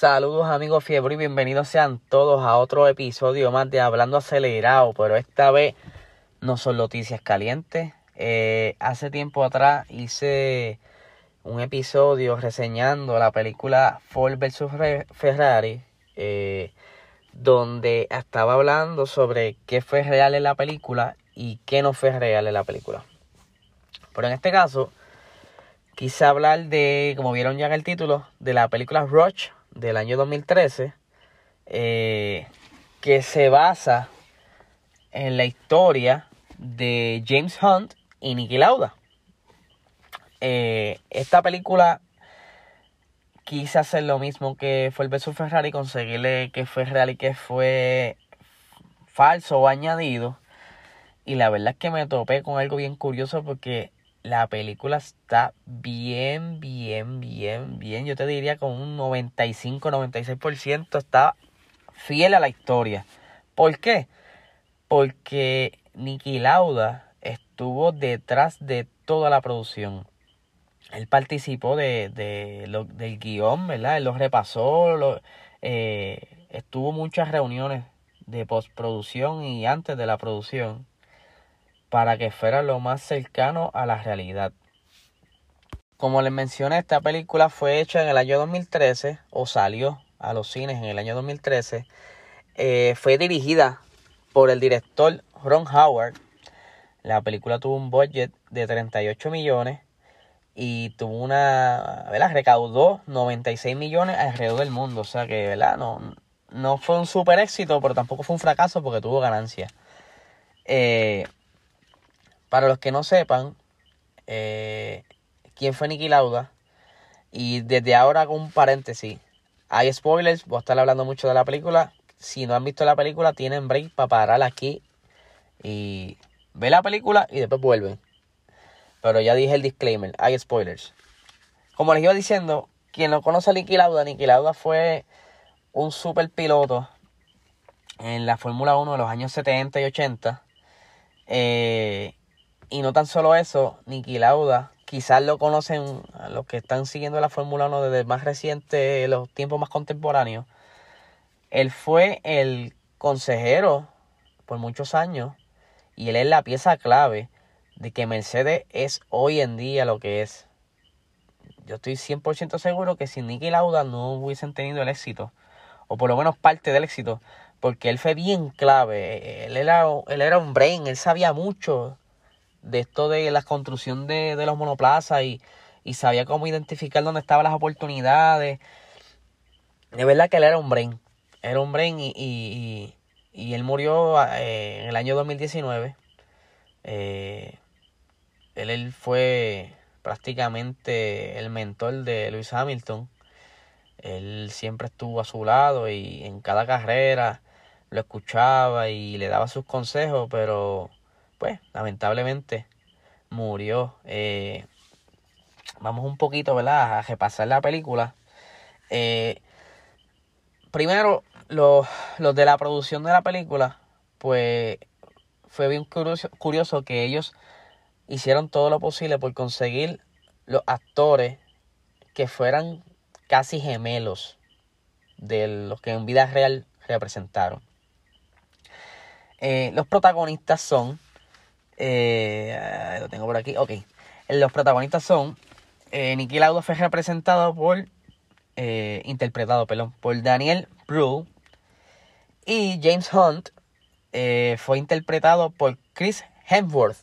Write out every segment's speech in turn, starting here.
Saludos amigos fiebre y bienvenidos sean todos a otro episodio más de Hablando Acelerado, pero esta vez no son noticias calientes. Eh, hace tiempo atrás hice un episodio reseñando la película Ford vs Ferrari, eh, donde estaba hablando sobre qué fue real en la película y qué no fue real en la película. Pero en este caso, quise hablar de, como vieron ya en el título, de la película Rush del año 2013, eh, que se basa en la historia de James Hunt y Nicky Lauda. Eh, esta película quise hacer lo mismo que fue el beso Ferrari, conseguirle que fue real y que fue falso o añadido. Y la verdad es que me topé con algo bien curioso porque la película está bien, bien, bien, bien. Yo te diría con un 95-96% está fiel a la historia. ¿Por qué? Porque Nicky Lauda estuvo detrás de toda la producción. Él participó de, del guion, ¿verdad? Él lo repasó, lo, eh, estuvo muchas reuniones de postproducción y antes de la producción para que fuera lo más cercano a la realidad. Como les mencioné, esta película fue hecha en el año 2013 o salió a los cines en el año 2013. Eh, fue dirigida por el director Ron Howard. La película tuvo un budget de 38 millones y tuvo una, ¿verdad? Recaudó 96 millones alrededor del mundo. O sea que, ¿verdad? No, no fue un super éxito, pero tampoco fue un fracaso porque tuvo ganancia. Eh, para los que no sepan eh, quién fue Nicky Lauda, y desde ahora con un paréntesis, hay spoilers, voy a estar hablando mucho de la película. Si no han visto la película, tienen break para parar aquí y ver la película y después vuelven. Pero ya dije el disclaimer, hay spoilers. Como les iba diciendo, quien no conoce a Nicky Lauda, Nicky Lauda fue un super piloto en la Fórmula 1 de los años 70 y 80. Eh, y no tan solo eso, Niki Lauda, quizás lo conocen los que están siguiendo la Fórmula 1 desde más reciente, los tiempos más contemporáneos. Él fue el consejero por muchos años y él es la pieza clave de que Mercedes es hoy en día lo que es. Yo estoy 100% seguro que sin Niki Lauda no hubiesen tenido el éxito, o por lo menos parte del éxito, porque él fue bien clave. Él era, él era un brain, él sabía mucho de esto de la construcción de, los monoplazas y, sabía cómo identificar dónde estaban las oportunidades. De verdad que él era un brain. Era un brain y, y, y él murió eh, en el año 2019. Eh, él, él, fue prácticamente el mentor de Lewis Hamilton. Él siempre estuvo a su lado y en cada carrera lo escuchaba y le daba sus consejos, pero pues lamentablemente murió. Eh, vamos un poquito, ¿verdad? A repasar la película. Eh, primero, los, de la producción de la película, pues fue bien curioso, curioso que ellos hicieron todo lo posible por conseguir los actores que fueran casi gemelos de los que en vida real representaron. Eh, los protagonistas son eh, lo tengo por aquí. Ok. Los protagonistas son. Eh, Nicky Lauda fue representado por. Eh, interpretado, perdón. Por Daniel Brühl. Y James Hunt eh, fue interpretado por Chris Hemsworth.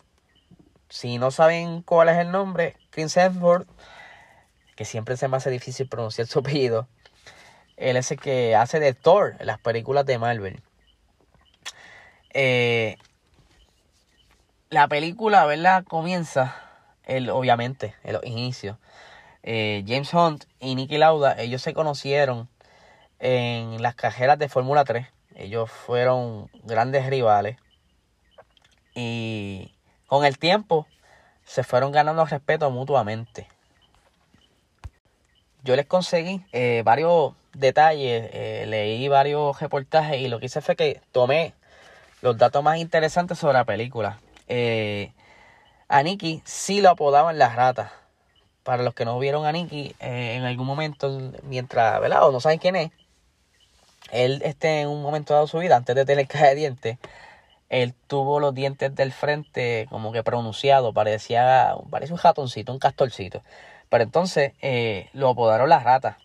Si no saben cuál es el nombre, Chris Hemsworth, que siempre se me hace difícil pronunciar su apellido, él es el que hace de Thor en las películas de Marvel. Eh, la película, ¿verdad? Comienza, el, obviamente, en los inicios. Eh, James Hunt y Nicky Lauda, ellos se conocieron en las cajeras de Fórmula 3. Ellos fueron grandes rivales. Y con el tiempo se fueron ganando respeto mutuamente. Yo les conseguí eh, varios detalles, eh, leí varios reportajes y lo que hice fue que tomé los datos más interesantes sobre la película. Eh, a Nicky sí lo apodaban la rata. para los que no vieron a Nicky, eh, en algún momento, mientras, ¿verdad? O no saben quién es, él este, en un momento dado de su vida, antes de tener caja de dientes, él tuvo los dientes del frente como que pronunciado, parecía, parecía un ratoncito, un castorcito. Pero entonces eh, lo apodaron las ratas.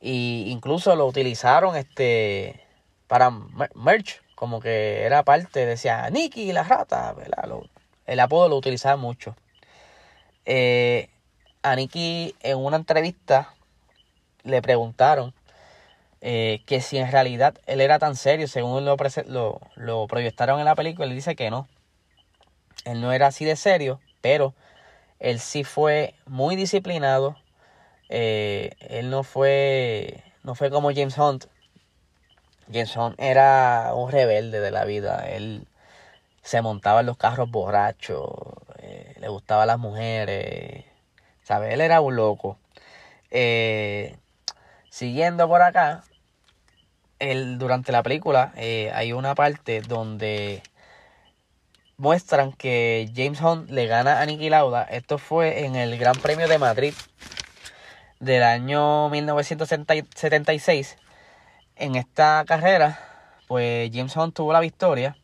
Y incluso lo utilizaron este para merch, como que era parte, decía Nicky la rata, ¿verdad? el apodo lo utilizaba mucho. Eh, a Nicky en una entrevista le preguntaron eh, que si en realidad él era tan serio, según lo, lo, lo proyectaron en la película, él dice que no. Él no era así de serio, pero él sí fue muy disciplinado. Eh, él no fue, no fue como James Hunt. James Hunt era un rebelde de la vida. Él se montaba en los carros borrachos, eh, le gustaban las mujeres, ¿sabes? Él era un loco. siguiendo por acá, durante la película eh, hay una parte donde muestran que James Hunt le gana a Niki Lauda. Esto fue en el Gran Premio de Madrid del año 1976. En esta carrera, pues James Hunt tuvo la victoria,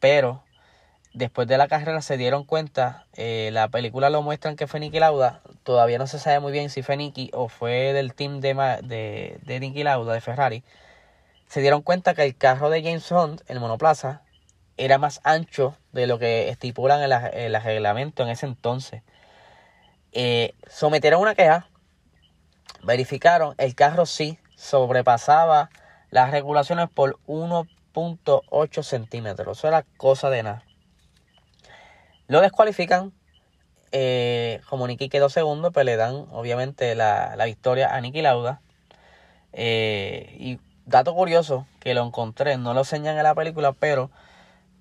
pero después de la carrera se dieron cuenta, eh, la película lo muestran que fue Niki Lauda, todavía no se sabe muy bien si fue Niki o fue del team de, de, de Niki Lauda, de Ferrari se dieron cuenta que el carro de James Hunt, el monoplaza, era más ancho de lo que estipulan el, el reglamento en ese entonces. Eh, sometieron una queja, verificaron, el carro sí sobrepasaba las regulaciones por 1.8 centímetros. Eso era cosa de nada. Lo descualifican. Eh, como Nicky quedó segundo, pues le dan obviamente la, la victoria a Nicky Lauda. Eh, y dato curioso que lo encontré, no lo enseñan en la película, pero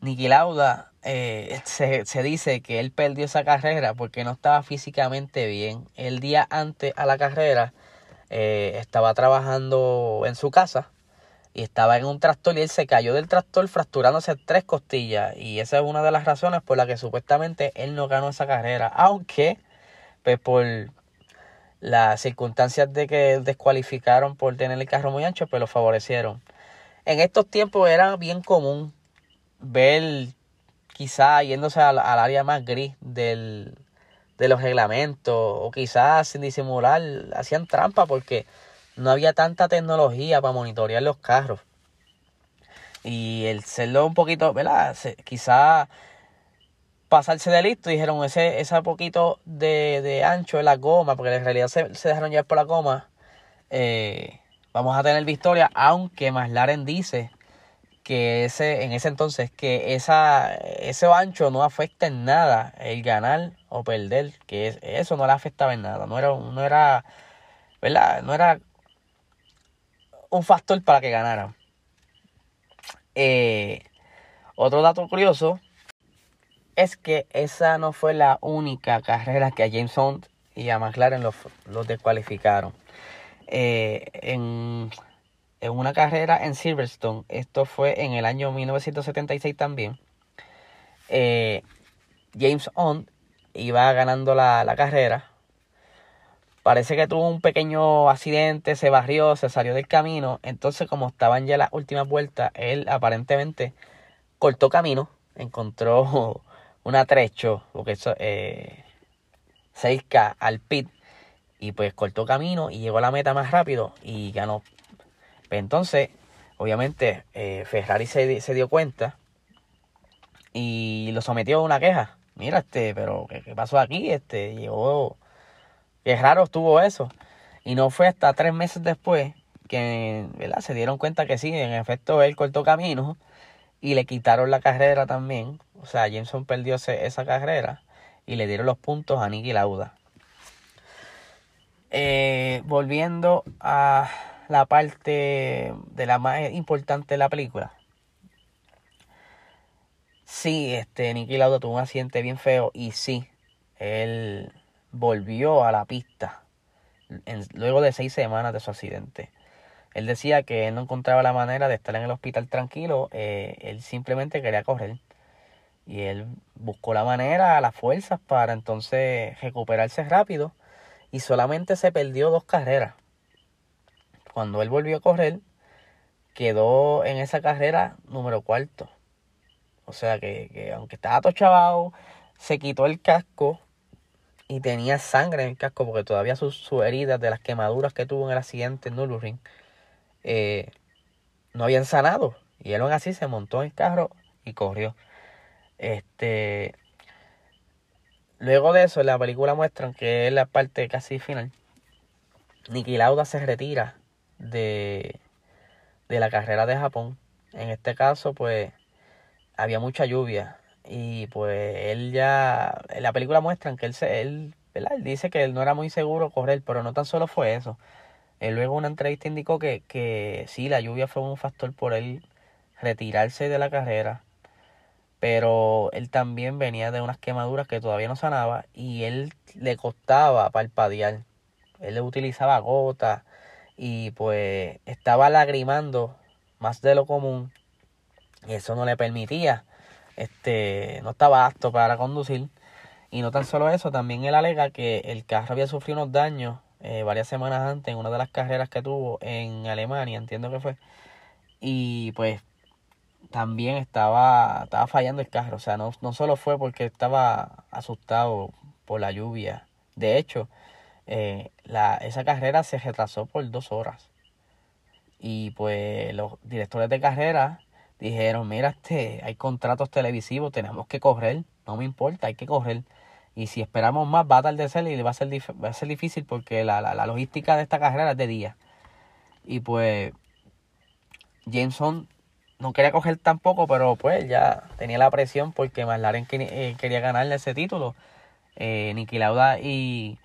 Niki Lauda eh, se, dice que él perdió esa carrera porque no estaba físicamente bien. El día antes a la carrera eh, estaba trabajando en su casa y estaba en un tractor y él se cayó del tractor fracturándose tres costillas y esa es una de las razones por la que supuestamente él no ganó esa carrera, aunque pues por las circunstancias de que descualificaron por tener el carro muy ancho, pues lo favorecieron. En estos tiempos era bien común ver quizá yéndose al, área más gris del, de los reglamentos o quizás sin disimular hacían trampa porque no había tanta tecnología para monitorear los carros. Y el serlo un poquito, ¿verdad? Quizá pasarse de listo. Dijeron ese, ese poquito de, de ancho de la goma, porque en realidad se, se dejaron llevar por la goma. Eh, vamos a tener victoria, aunque McLaren dice que ese, en ese entonces que esa, ese ancho no afecta en nada el ganar o perder, que eso no le afectaba en nada, no era, no era, ¿verdad? No era un factor para que ganaran. Eh, otro dato curioso es que esa no fue la única carrera que a James Hunt y a McLaren los, descualificaron. Eh, en, una carrera en Silverstone, esto fue en el año 1976 también, eh, James Hunt iba ganando la, la carrera. Parece que tuvo un pequeño accidente, se barrió, se salió del camino. Entonces, como estaban ya las últimas vueltas, él aparentemente cortó camino, encontró un atrecho, porque eso, eh, 6K al pit, y pues cortó camino y llegó a la meta más rápido y ganó. Pues entonces, obviamente, eh, Ferrari se, se, dio cuenta y lo sometió a una queja. Mira, este, pero ¿qué, pasó aquí? Este, llegó, qué raro estuvo eso. Y no fue hasta tres meses después que ¿verdad? se dieron cuenta que sí, en efecto él cortó camino y le quitaron la carrera también. O sea, Jameson perdió esa carrera y le dieron los puntos a Nicky Lauda. Eh, volviendo a la parte de la más importante de la película. Sí, este Nicky Lauda tuvo un accidente bien feo y sí, él volvió a la pista luego de seis semanas de su accidente. Él decía que él no encontraba la manera de estar en el hospital tranquilo, eh, él simplemente quería correr. Y él buscó la manera, las fuerzas para entonces recuperarse rápido y solamente se perdió dos carreras. Cuando él volvió a correr, quedó en esa carrera número cuarto. O sea que, aunque estaba todo se quitó el casco y tenía sangre en el casco porque todavía sus, heridas de las quemaduras que tuvo en el accidente en eh, no habían sanado. Y él aún así se montó en el carro y corrió. Este, luego de eso, en la película muestran que es la parte casi final. Niki Lauda se retira de, de la carrera de Japón. En este caso, pues, había mucha lluvia. Y pues él ya, en la película muestran que él, se, él, él dice que él no era muy seguro correr, pero no tan solo fue eso. Él luego una entrevista indicó que, que sí, la lluvia fue un factor por él retirarse de la carrera. Pero él también venía de unas quemaduras que todavía no sanaba y él le costaba parpadear. Él le utilizaba gotas y pues estaba lagrimando más de lo común y eso no le permitía este no estaba apto para conducir. Y no tan solo eso también él alega que el carro había sufrido unos daños eh, varias semanas antes en una de las carreras que tuvo en Alemania entiendo que fue. Y pues también estaba estaba fallando el carro. O sea no, no solo fue porque estaba asustado por la lluvia. De hecho eh, la, esa carrera se retrasó por dos horas. Y pues los directores de carrera dijeron, mira, este, hay contratos televisivos, tenemos que correr, no me importa, hay que correr. Y si esperamos más, va a atardecer y va a ser, va a ser difícil porque la, la, la, logística de esta carrera es de día. Y pues Jameson no quería coger tampoco, pero pues ya tenía la presión porque McLaren eh, quería ganarle ese título. Eh, Niki Lauda y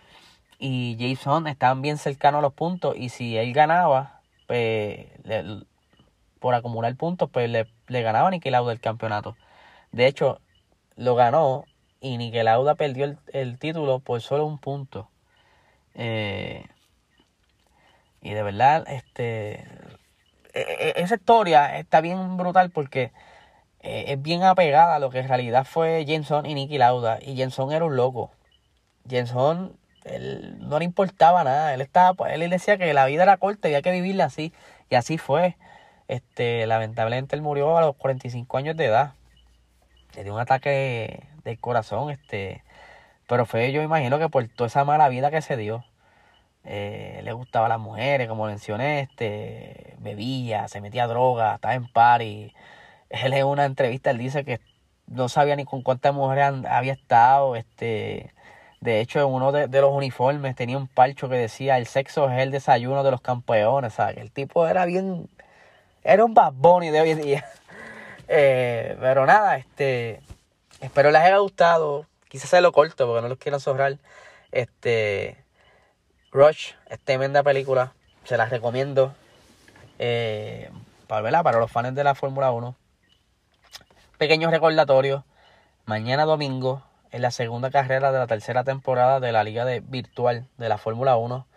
y Jason estaban bien cercanos a los puntos y si él ganaba, pues por acumular puntos, pues le, le ganaba a Niki Lauda el campeonato. De hecho, lo ganó y Niki Lauda perdió el, título por solo un punto. Eh, y de verdad, este e, e, esa historia está bien brutal porque eh, es bien apegada a lo que en realidad fue Jenson y Nicky Lauda. Y Jenson era un loco. Jenson él no le importaba nada, él estaba, él decía que la vida era corta y había que vivirla así, y así fue. Este, lamentablemente él murió a los 45 años de edad. Le dio un ataque del corazón, este, pero fue yo imagino que por toda esa mala vida que se dio. Eh, le gustaba a las mujeres, como mencioné, este, bebía, se metía droga, estaba en party. Él en una entrevista él dice que no sabía ni con cuántas mujeres había estado, este, de hecho, en uno de, los uniformes tenía un palcho que decía el sexo es el desayuno de los campeones. ¿sabes? El tipo era bien. Era un Bad de hoy en día. Eh, pero nada, este. Espero les haya gustado. Quizás se lo corto porque no los quiero sobrar. Este. Rush es tremenda película. Se las recomiendo. Eh, para, para los fans de la Fórmula 1. Pequeño recordatorio. Mañana domingo en la segunda carrera de la tercera temporada de la Liga de Virtual de la Fórmula 1.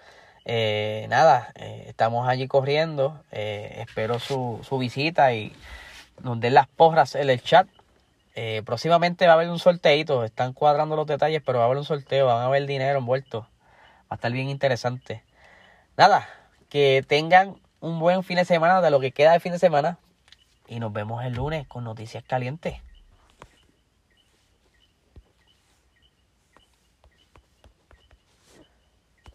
Eh, nada, eh, estamos allí corriendo. Eh, espero su, su, visita y nos den las porras en el chat. próximamente va a haber un sorteito. Están cuadrando los detalles, pero va a haber un sorteo. Van a haber dinero envuelto. Va a estar bien interesante. Nada, que tengan un buen fin de semana de lo que queda de fin de semana. Y nos vemos el lunes con noticias calientes.